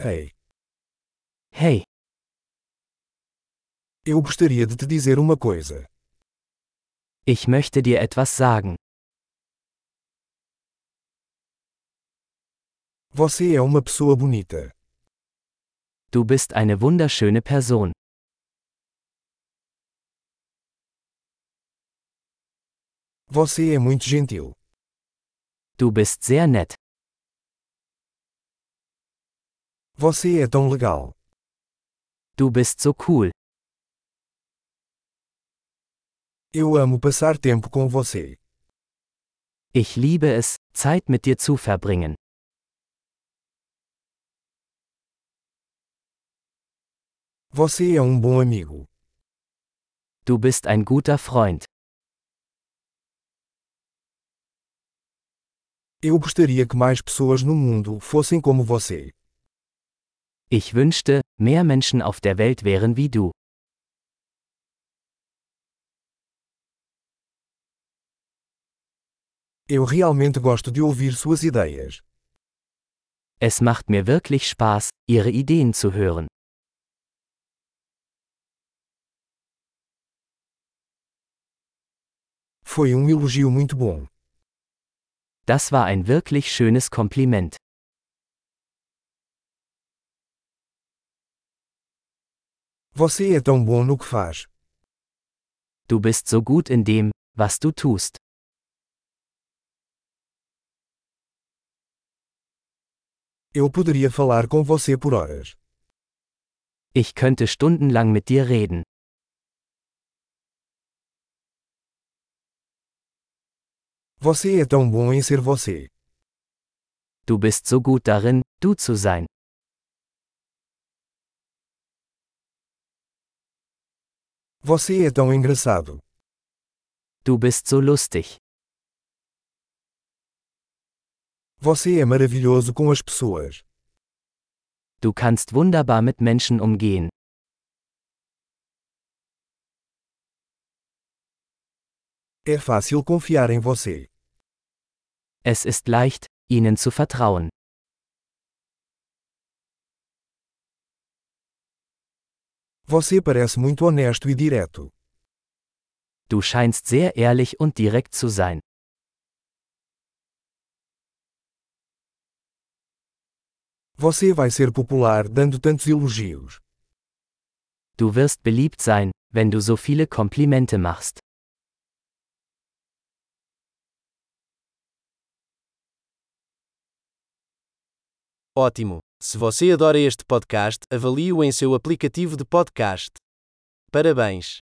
Ei, Hey, eu gostaria de te dizer uma coisa. ich möchte dir etwas sagen. Você é uma pessoa bonita. Du bist eine wunderschöne Person. Você é muito gentil. Du bist sehr nett. Você é tão legal. Du bist so cool. Eu amo passar tempo com você. Ich liebe es, Zeit mit dir zu verbringen. Você é um bom amigo. Du bist ein guter Freund. Eu gostaria que mais pessoas no mundo fossem como você. Ich wünschte, mehr Menschen auf der Welt wären wie du. Eu realmente gosto de ouvir suas ideias. Es macht mir wirklich Spaß, ihre Ideen zu hören. Foi um elogio muito bom. Das war ein wirklich schönes Kompliment. Você é tão bom no que faz. Du bist so gut in dem, was du tust. Eu poderia falar com você por horas. Ich könnte stundenlang mit dir reden. Você é tão bom em ser você. Du bist so gut darin, du zu sein. Você é tão engraçado. Du bist so lustig. Você é maravilhoso com as pessoas. Du kannst wunderbar mit Menschen umgehen. É fácil confiar em você. Es ist leicht, ihnen zu vertrauen. Você parece muito honesto e direto. Du scheinst sehr ehrlich und direkt zu sein. Você vai ser popular dando tantos elogios. Du wirst beliebt sein, wenn du so viele Komplimente machst. Ótimo! Se você adora este podcast, avalie-o em seu aplicativo de podcast. Parabéns!